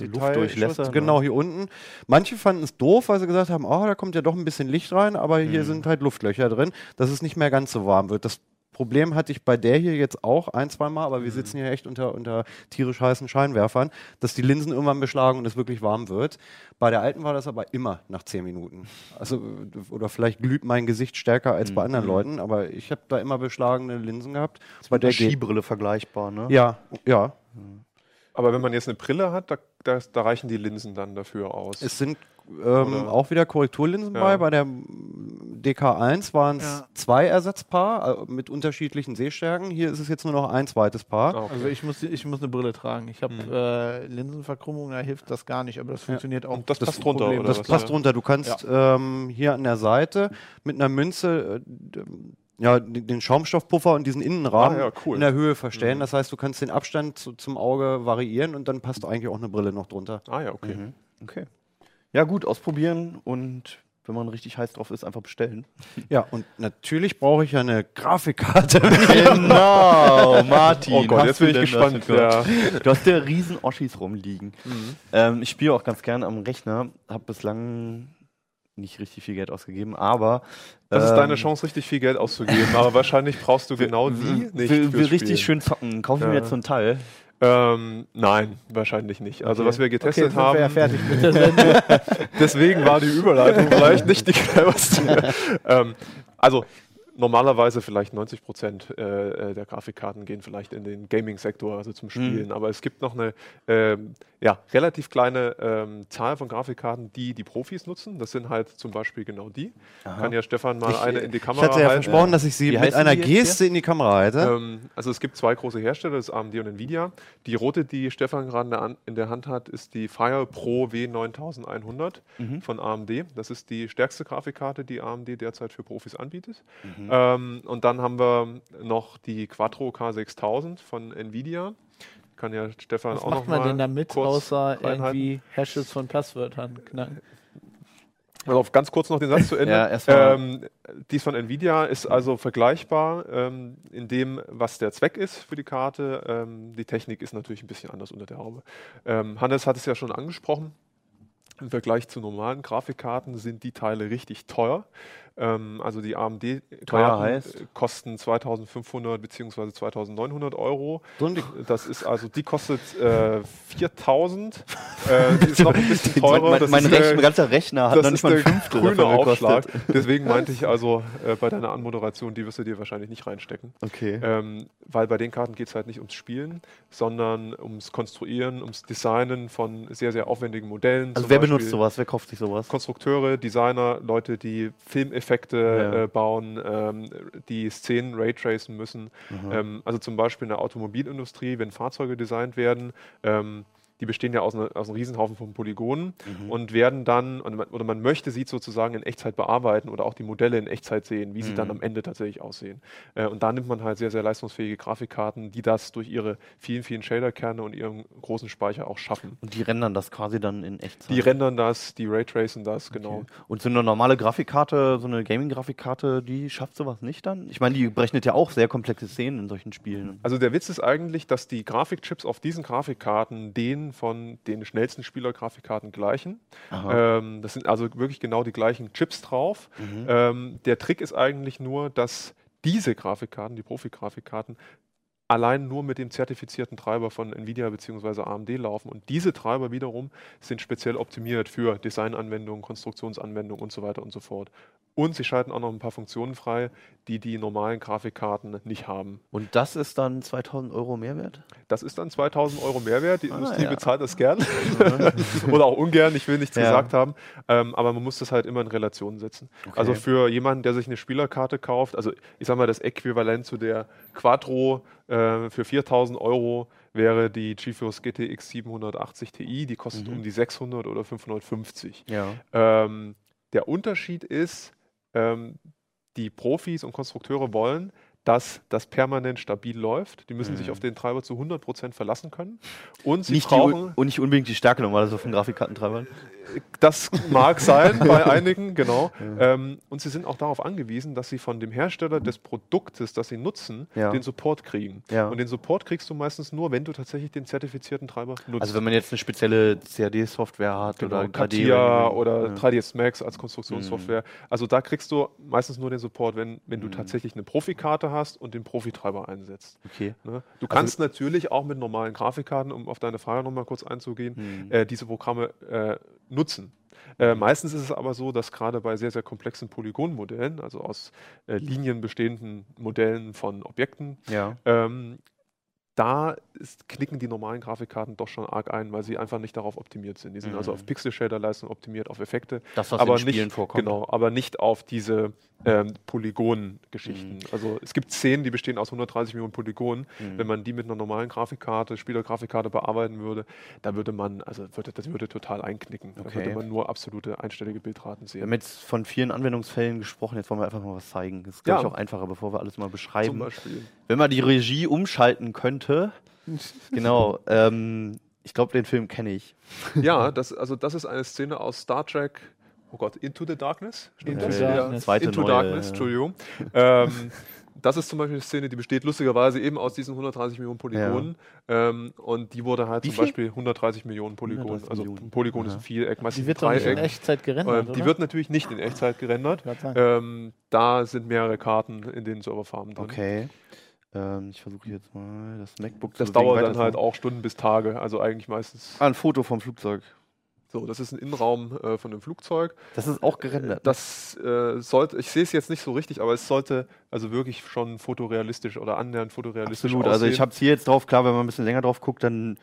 die Luftdurchlässe. Ne? Genau, hier unten. Manche fanden es doof, weil sie gesagt haben, oh, da kommt ja doch ein bisschen Licht rein, aber hier mhm. sind halt Luftlöcher drin, dass es nicht mehr ganz so warm wird. Das Problem hatte ich bei der hier jetzt auch ein, zwei Mal, aber wir mhm. sitzen hier echt unter, unter tierisch heißen Scheinwerfern, dass die Linsen irgendwann beschlagen und es wirklich warm wird. Bei der alten war das aber immer nach zehn Minuten. Also, oder vielleicht glüht mein Gesicht stärker als bei anderen mhm. Leuten, aber ich habe da immer beschlagene Linsen gehabt. Das ist bei der Skibrille vergleichbar, ne? Ja, ja. Aber wenn man jetzt eine Brille hat, da, da, da reichen die Linsen dann dafür aus. Es sind ähm, auch wieder Korrekturlinsen ja. bei. Bei der DK1 waren es ja. zwei Ersatzpaar äh, mit unterschiedlichen Sehstärken. Hier ist es jetzt nur noch ein zweites Paar. Okay. Also ich muss, ich muss eine Brille tragen. Ich habe mhm. äh, Linsenverkrümmung, da hilft das gar nicht, aber das funktioniert ja. auch. Und das, das passt drunter, oder Das was? passt drunter. Du kannst ähm, hier an der Seite mit einer Münze äh, ja, den Schaumstoffpuffer und diesen Innenrahmen ah, ja, cool. in der Höhe verstellen. Mhm. Das heißt, du kannst den Abstand zu, zum Auge variieren und dann passt eigentlich auch eine Brille noch drunter. Ah ja, okay. Mhm. Okay. Ja, gut, ausprobieren und wenn man richtig heiß drauf ist, einfach bestellen. Ja, und natürlich brauche ich ja eine Grafikkarte. genau, Martin. Oh Gott, jetzt bin ich gespannt. Ja. Du hast ja riesen Oschis rumliegen. Mhm. Ähm, ich spiele auch ganz gerne am Rechner, habe bislang nicht richtig viel Geld ausgegeben, aber. Das ähm, ist deine ähm, Chance, richtig viel Geld auszugeben, aber wahrscheinlich brauchst du genau die nicht. Will, will richtig schön zocken. Kaufe ja. mir jetzt so ein Teil. Ähm, nein, wahrscheinlich nicht. Also okay. was wir getestet okay, haben. Ja fertig deswegen war die Überleitung vielleicht nicht die cleverste. ähm, also normalerweise vielleicht 90 Prozent äh, äh, der Grafikkarten gehen vielleicht in den Gaming-Sektor, also zum Spielen. Mhm. Aber es gibt noch eine äh, ja, relativ kleine ähm, Zahl von Grafikkarten, die die Profis nutzen. Das sind halt zum Beispiel genau die. Aha. Kann ja Stefan mal ich, eine in die Kamera halten. Ich hatte ja versprochen, dass ich sie Wie mit einer Geste in die Kamera halte. Ähm, also es gibt zwei große Hersteller, das ist AMD und Nvidia. Die rote, die Stefan gerade in der Hand hat, ist die Fire Pro W9100 mhm. von AMD. Das ist die stärkste Grafikkarte, die AMD derzeit für Profis anbietet. Mhm. Ähm, und dann haben wir noch die Quattro K6000 von Nvidia kann ja Stefan Was auch macht man denn damit, außer irgendwie Hashes von Passwörtern knacken? Also ganz kurz noch den Satz zu Ende. ja, ähm, dies von Nvidia ist also vergleichbar ähm, in dem, was der Zweck ist für die Karte. Ähm, die Technik ist natürlich ein bisschen anders unter der Haube. Ähm, Hannes hat es ja schon angesprochen. Im Vergleich zu normalen Grafikkarten sind die Teile richtig teuer. Ähm, also die AMD-Karten kosten 2500 bzw. 2900 Euro. Das ist also, die kostet äh, 4000. äh, die ist noch ein bisschen teurer. mein, mein, ganzer Rechner hat noch nicht mal ein Fünftel grüne Aufschlag. Deswegen meinte ich also äh, bei deiner Anmoderation, die wirst du dir wahrscheinlich nicht reinstecken. Okay. Ähm, weil bei den Karten geht es halt nicht ums Spielen, sondern ums Konstruieren, ums Designen von sehr, sehr aufwendigen Modellen. Also wer Beispiel benutzt sowas? Wer kauft sich sowas? Konstrukteure, Designer, Leute, die Filmeffekte ja. äh, bauen, ähm, die Szenen raytracen müssen. Mhm. Ähm, also zum Beispiel in der Automobilindustrie, wenn Fahrzeuge designt werden, ähm, die bestehen ja aus, eine, aus einem Riesenhaufen von Polygonen mhm. und werden dann, oder man möchte sie sozusagen in Echtzeit bearbeiten oder auch die Modelle in Echtzeit sehen, wie mhm. sie dann mhm. am Ende tatsächlich aussehen. Äh, und da nimmt man halt sehr, sehr leistungsfähige Grafikkarten, die das durch ihre vielen, vielen Shaderkerne und ihren großen Speicher auch schaffen. Und die rendern das quasi dann in Echtzeit? Die rendern das, die Raytracen das, genau. Okay. Und so eine normale Grafikkarte, so eine Gaming-Grafikkarte, die schafft sowas nicht dann? Ich meine, die berechnet ja auch sehr komplexe Szenen in solchen Spielen. Also der Witz ist eigentlich, dass die Grafikchips auf diesen Grafikkarten den von den schnellsten Spielergrafikkarten gleichen. Ähm, das sind also wirklich genau die gleichen Chips drauf. Mhm. Ähm, der Trick ist eigentlich nur, dass diese Grafikkarten, die Profi-Grafikkarten, allein nur mit dem zertifizierten Treiber von Nvidia bzw. AMD laufen. Und diese Treiber wiederum sind speziell optimiert für Designanwendungen, Konstruktionsanwendungen und so weiter und so fort. Und sie schalten auch noch ein paar Funktionen frei, die die normalen Grafikkarten nicht haben. Und das ist dann 2000 Euro Mehrwert? Das ist dann 2000 Euro Mehrwert. Die ah, Industrie ja. bezahlt das gern. Oder auch ungern, ich will nichts ja. gesagt haben. Ähm, aber man muss das halt immer in Relation setzen. Okay. Also für jemanden, der sich eine Spielerkarte kauft, also ich sage mal, das Äquivalent zu der Quattro äh, für 4000 Euro wäre die GeForce GTX 780 Ti. Die kostet mhm. um die 600 oder 550. Ja. Ähm, der Unterschied ist, ähm, die Profis und Konstrukteure wollen, dass das permanent stabil läuft. Die müssen mhm. sich auf den Treiber zu 100% verlassen können. Und sie nicht brauchen... Und nicht unbedingt die Stärke normalerweise von Grafikkartentreibern. Das mag sein bei einigen, genau. Ja. Ähm, und sie sind auch darauf angewiesen, dass sie von dem Hersteller des Produktes, das sie nutzen, ja. den Support kriegen. Ja. Und den Support kriegst du meistens nur, wenn du tatsächlich den zertifizierten Treiber nutzt. Also wenn man jetzt eine spezielle CAD-Software hat genau, oder Katia oder ja. 3ds Max als Konstruktionssoftware. Mhm. Also da kriegst du meistens nur den Support, wenn, wenn du mhm. tatsächlich eine Profikarte hast und den Profitreiber einsetzt. Okay. Ne? Du kannst also natürlich auch mit normalen Grafikkarten, um auf deine Frage nochmal kurz einzugehen, mhm. äh, diese Programme äh, nutzen. Äh, meistens ist es aber so, dass gerade bei sehr, sehr komplexen Polygonmodellen, also aus äh, Linien bestehenden Modellen von Objekten, ja. ähm, da ist, knicken die normalen Grafikkarten doch schon arg ein, weil sie einfach nicht darauf optimiert sind. Die sind also mhm. also auf Pixel-Shader-Leistung optimiert, auf Effekte. Das, was aber in Spielen nicht, vorkommt. Genau, aber nicht auf diese ähm, Polygon-Geschichten. Mhm. Also es gibt Szenen, die bestehen aus 130 Millionen Polygonen. Mhm. Wenn man die mit einer normalen Grafikkarte, Spielergrafikkarte bearbeiten würde, da würde man, also würde, das würde total einknicken. Okay. Da würde man nur absolute einstellige Bildraten sehen. Wir haben jetzt von vielen Anwendungsfällen gesprochen, jetzt wollen wir einfach mal was zeigen. Das ist, glaube ja. ich, auch einfacher, bevor wir alles mal beschreiben. Wenn man die Regie umschalten könnte, genau, ähm, ich glaube, den Film kenne ich. Ja, das, also das ist eine Szene aus Star Trek oh Gott, Into the Darkness? Into, das? Ja, Into neue, Darkness, Entschuldigung. ähm, das ist zum Beispiel eine Szene, die besteht lustigerweise eben aus diesen 130 Millionen Polygonen. Ja. Ähm, und die wurde halt Wie zum viel? Beispiel 130 Millionen Polygonen. Also ein Polygon Aha. ist ein Viereck, Die wird doch nicht in Echtzeit gerendert, ähm, Die wird natürlich nicht in Echtzeit gerendert. Ähm, da sind mehrere Karten in den Serverfarmen drin. Okay. Ähm, ich versuche jetzt mal das MacBook das zu Das dauert dann halt auch Stunden bis Tage. Also eigentlich meistens... Ah, ein Foto vom Flugzeug. So, das ist ein Innenraum äh, von einem Flugzeug. Das ist auch gerendert. Das äh, sollte, ich sehe es jetzt nicht so richtig, aber es sollte also wirklich schon fotorealistisch oder annähernd fotorealistisch Absolut, aussehen. also ich habe es hier jetzt drauf, klar, wenn man ein bisschen länger drauf guckt, dann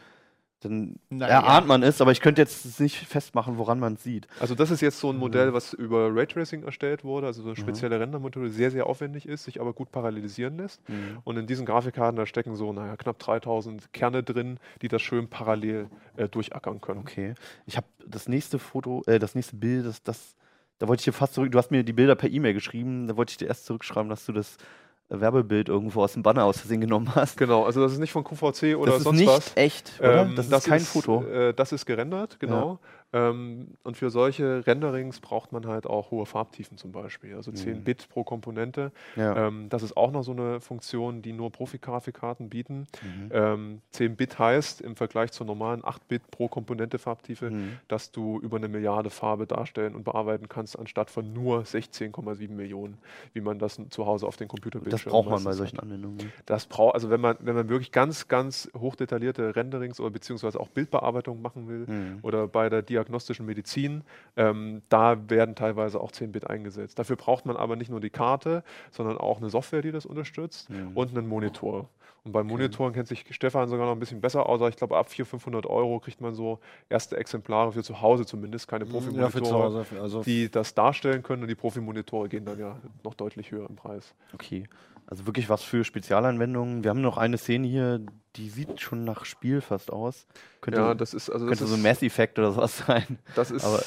dann Na, erahnt man es, aber ich könnte jetzt nicht festmachen, woran man es sieht. Also das ist jetzt so ein mhm. Modell, was über Raytracing erstellt wurde, also so eine mhm. spezielle mhm. Rendermethode, sehr, sehr aufwendig ist, sich aber gut parallelisieren lässt. Mhm. Und in diesen Grafikkarten, da stecken so naja, knapp 3000 Kerne drin, die das schön parallel äh, durchackern können. Okay. Ich habe das nächste Foto, äh, das nächste Bild, das, das, da wollte ich dir fast zurück, du hast mir die Bilder per E-Mail geschrieben, da wollte ich dir erst zurückschreiben, dass du das Werbebild irgendwo aus dem Banner aus Versehen genommen hast. Genau, also das ist nicht von QVC oder das sonst ist nicht echt, oder? Ähm, das ist das kein ist, Foto. Äh, das ist gerendert, genau. Ja. Ähm, und für solche Renderings braucht man halt auch hohe Farbtiefen zum Beispiel, also 10 mhm. Bit pro Komponente. Ja. Ähm, das ist auch noch so eine Funktion, die nur Profi-Grafikkarten bieten. Mhm. Ähm, 10 Bit heißt im Vergleich zur normalen 8 Bit pro Komponente Farbtiefe, mhm. dass du über eine Milliarde Farbe darstellen und bearbeiten kannst, anstatt von nur 16,7 Millionen, wie man das zu Hause auf den Computerbildschirmen Das braucht man bei solchen Anwendungen. Das braucht, also wenn man, wenn man wirklich ganz, ganz hochdetaillierte Renderings oder beziehungsweise auch Bildbearbeitung machen will mhm. oder bei der diagnostischen Medizin, ähm, da werden teilweise auch 10-Bit eingesetzt. Dafür braucht man aber nicht nur die Karte, sondern auch eine Software, die das unterstützt mhm. und einen Monitor. Und bei Monitoren kennt sich Stefan sogar noch ein bisschen besser aus. Ich glaube, ab 400, 500 Euro kriegt man so erste Exemplare für zu Hause zumindest, keine Profimonitore, ja, also die das darstellen können. Und die Profimonitore gehen dann ja noch deutlich höher im Preis. Okay. Also wirklich was für Spezialanwendungen. Wir haben noch eine Szene hier, die sieht schon nach Spiel fast aus. Könnte, ja, das ist also könnte das so ein Mass Effect oder sowas sein. Das ist. Aber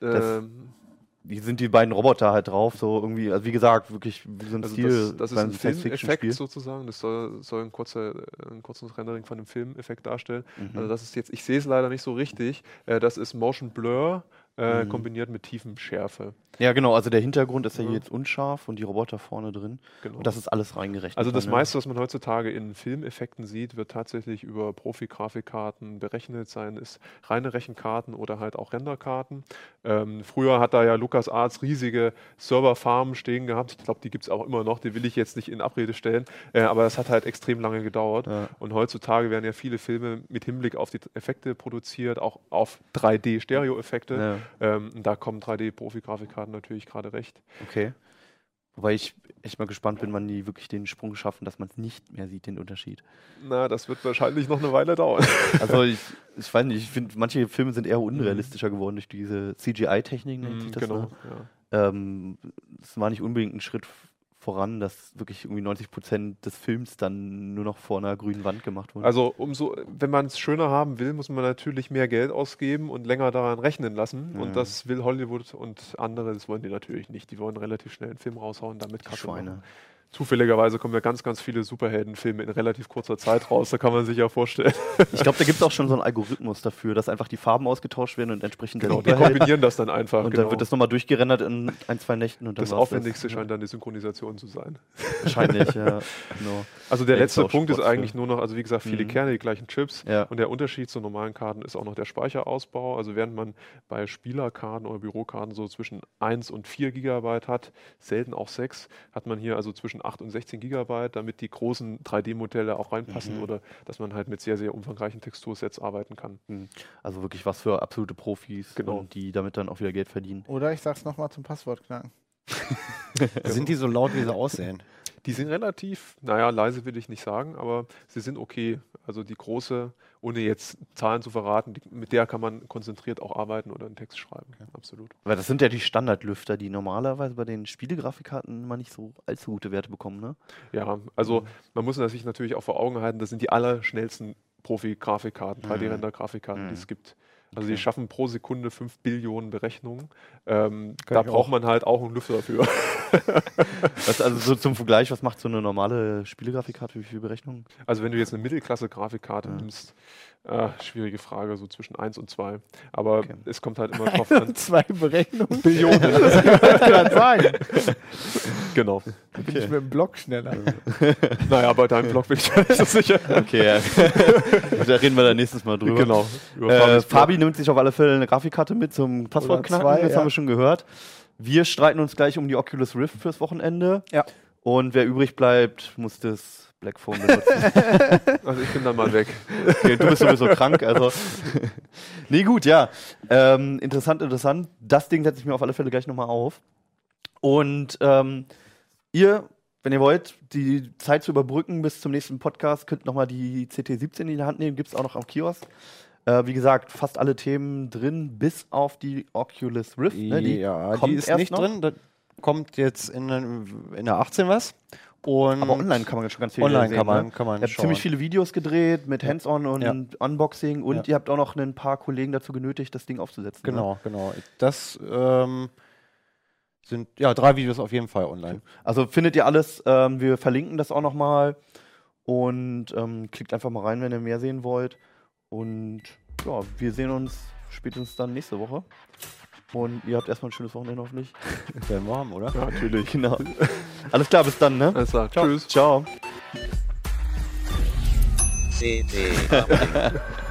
das, ähm, die sind die beiden Roboter halt drauf, so irgendwie, also wie gesagt, wirklich wie so ein also Stil. Das, das ist ein Filmeffekt sozusagen, das soll, soll ein, kurzer, ein kurzes Rendering von dem Filmeffekt darstellen. Mhm. Also das ist jetzt, ich sehe es leider nicht so richtig, äh, das ist Motion Blur äh, mhm. kombiniert mit tiefem Schärfe. Ja, genau, also der Hintergrund ist ja, hier jetzt unscharf und die Roboter vorne drin. Genau. Und das ist alles reingerechnet. Also das meiste, was man heutzutage in Filmeffekten sieht, wird tatsächlich über Profi-Grafikkarten berechnet sein, ist reine Rechenkarten oder halt auch Renderkarten. Ähm, früher hat da ja Lukas Arts riesige Serverfarmen stehen gehabt. Ich glaube, die gibt es auch immer noch, die will ich jetzt nicht in Abrede stellen, äh, aber das hat halt extrem lange gedauert. Ja. Und heutzutage werden ja viele Filme mit Hinblick auf die Effekte produziert, auch auf 3D-Stereo-Effekte. Ähm, da kommen 3D-Profi-Grafikkarten natürlich gerade recht. Okay. Wobei ich echt mal gespannt bin, wann die wirklich den Sprung schaffen, dass man es nicht mehr sieht, den Unterschied. Na, das wird wahrscheinlich noch eine Weile dauern. Also ich, ich weiß nicht, ich finde, manche Filme sind eher unrealistischer mhm. geworden durch diese CGI-Technik, nennt mhm, sich das. Genau, ne? ja. ähm, das war nicht unbedingt ein Schritt voran, dass wirklich irgendwie 90 Prozent des Films dann nur noch vor einer grünen Wand gemacht wurde. Also umso, wenn man es schöner haben will, muss man natürlich mehr Geld ausgeben und länger daran rechnen lassen. Ja. Und das will Hollywood und andere, das wollen die natürlich nicht. Die wollen relativ schnell einen Film raushauen, damit Kasse Schweine. Machen zufälligerweise kommen ja ganz, ganz viele Superheldenfilme in relativ kurzer Zeit raus. Da kann man sich ja vorstellen. Ich glaube, da gibt es auch schon so einen Algorithmus dafür, dass einfach die Farben ausgetauscht werden und entsprechend genau, die kombinieren das dann einfach. Und genau. dann wird das nochmal durchgerendert in ein, zwei Nächten. Und dann das Aufwendigste das. scheint dann die Synchronisation zu sein. Wahrscheinlich, ja. Genau. Also der letzte Punkt ist eigentlich nur noch, also wie gesagt, viele mhm. Kerne, die gleichen Chips. Ja. Und der Unterschied zu normalen Karten ist auch noch der Speicherausbau. Also während man bei Spielerkarten oder Bürokarten so zwischen 1 und 4 Gigabyte hat, selten auch 6, hat man hier also zwischen 8 und 16 Gigabyte Gigabyte, damit die großen 3D-Modelle auch reinpassen mhm. oder dass man halt mit sehr, sehr umfangreichen Textursets arbeiten kann. Mhm. Also wirklich was für absolute Profis, genau. die damit dann auch wieder Geld verdienen. Oder ich sag's nochmal zum Passwort knacken. Sind die so laut, wie sie aussehen? Die sind relativ, naja, leise will ich nicht sagen, aber sie sind okay. Also die große, ohne jetzt Zahlen zu verraten, die, mit der kann man konzentriert auch arbeiten oder einen Text schreiben. Okay. Absolut. Weil das sind ja die Standardlüfter, die normalerweise bei den Spielegrafikkarten immer nicht so allzu gute Werte bekommen, ne? Ja, also mhm. man muss sich natürlich auch vor Augen halten, das sind die allerschnellsten Profi-Grafikkarten, 3D-Render-Grafikkarten, mhm. die es gibt. Also okay. die schaffen pro Sekunde 5 Billionen Berechnungen. Ähm, da braucht auch. man halt auch einen Lüfter dafür. also so zum Vergleich, was macht so eine normale Spielegrafikkarte? Wie viele Berechnungen? Also wenn du jetzt eine Mittelklasse-Grafikkarte ja. nimmst, äh, schwierige Frage, so zwischen 1 und 2. Aber okay. es kommt halt immer drauf an. zwei Berechnungen? Billionen. das kann ich gerade sagen. genau. Da bin ich mit dem Block schneller. naja, bei deinem Block bin ich nicht so sicher. Okay, ja. da reden wir dann nächstes Mal drüber. Genau. Äh, Fabi nimmt sich auf alle Fälle eine Grafikkarte mit zum Passwortknacken, zwei, das ja. haben wir schon gehört. Wir streiten uns gleich um die Oculus Rift fürs Wochenende. Ja. Und wer übrig bleibt, muss das Blackphone benutzen. also ich bin dann mal weg. Okay, du bist sowieso krank, also. nee, gut, ja. Ähm, interessant, interessant. Das Ding setze ich mir auf alle Fälle gleich nochmal auf. Und ähm, ihr, wenn ihr wollt, die Zeit zu überbrücken bis zum nächsten Podcast, könnt nochmal die CT17 in die Hand nehmen. Gibt es auch noch am Kiosk. Äh, wie gesagt, fast alle Themen drin, bis auf die Oculus Rift. Ne? Die ja, die ist nicht noch. drin. Da kommt jetzt in, in der 18 was. Und Aber online kann man schon ganz viel online sehen. Online kann man, ne? kann man Ihr habt ziemlich viele Videos gedreht mit Hands-on und ja. Unboxing und ja. ihr habt auch noch ein paar Kollegen dazu genötigt, das Ding aufzusetzen. Genau, ne? genau. Das ähm, sind ja drei Videos auf jeden Fall online. Also findet ihr alles. Ähm, wir verlinken das auch nochmal und ähm, klickt einfach mal rein, wenn ihr mehr sehen wollt. Und ja, wir sehen uns spätestens dann nächste Woche. Und ihr habt erstmal ein schönes Wochenende hoffentlich. Werden wir haben, oder? Ja, natürlich, genau. Alles klar, bis dann, ne? Alles klar, Ciao. tschüss. Ciao. CD.